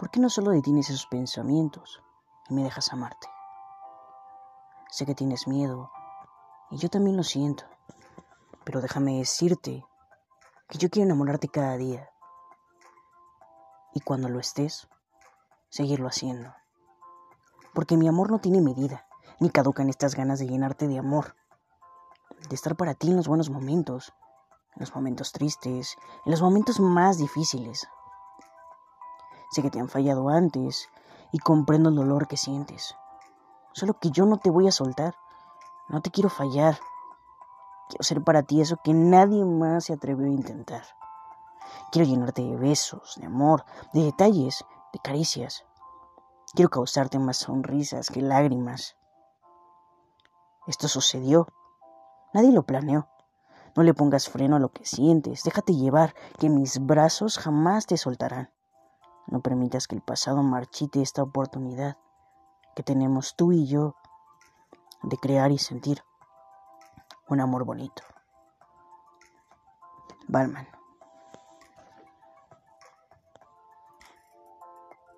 ¿Por qué no solo detienes esos pensamientos y me dejas amarte? Sé que tienes miedo y yo también lo siento, pero déjame decirte que yo quiero enamorarte cada día y cuando lo estés, seguirlo haciendo. Porque mi amor no tiene medida, ni caducan estas ganas de llenarte de amor, de estar para ti en los buenos momentos, en los momentos tristes, en los momentos más difíciles. Sé que te han fallado antes y comprendo el dolor que sientes. Solo que yo no te voy a soltar. No te quiero fallar. Quiero ser para ti eso que nadie más se atrevió a intentar. Quiero llenarte de besos, de amor, de detalles, de caricias. Quiero causarte más sonrisas que lágrimas. Esto sucedió. Nadie lo planeó. No le pongas freno a lo que sientes. Déjate llevar, que mis brazos jamás te soltarán. No permitas que el pasado marchite esta oportunidad que tenemos tú y yo de crear y sentir un amor bonito. Balman.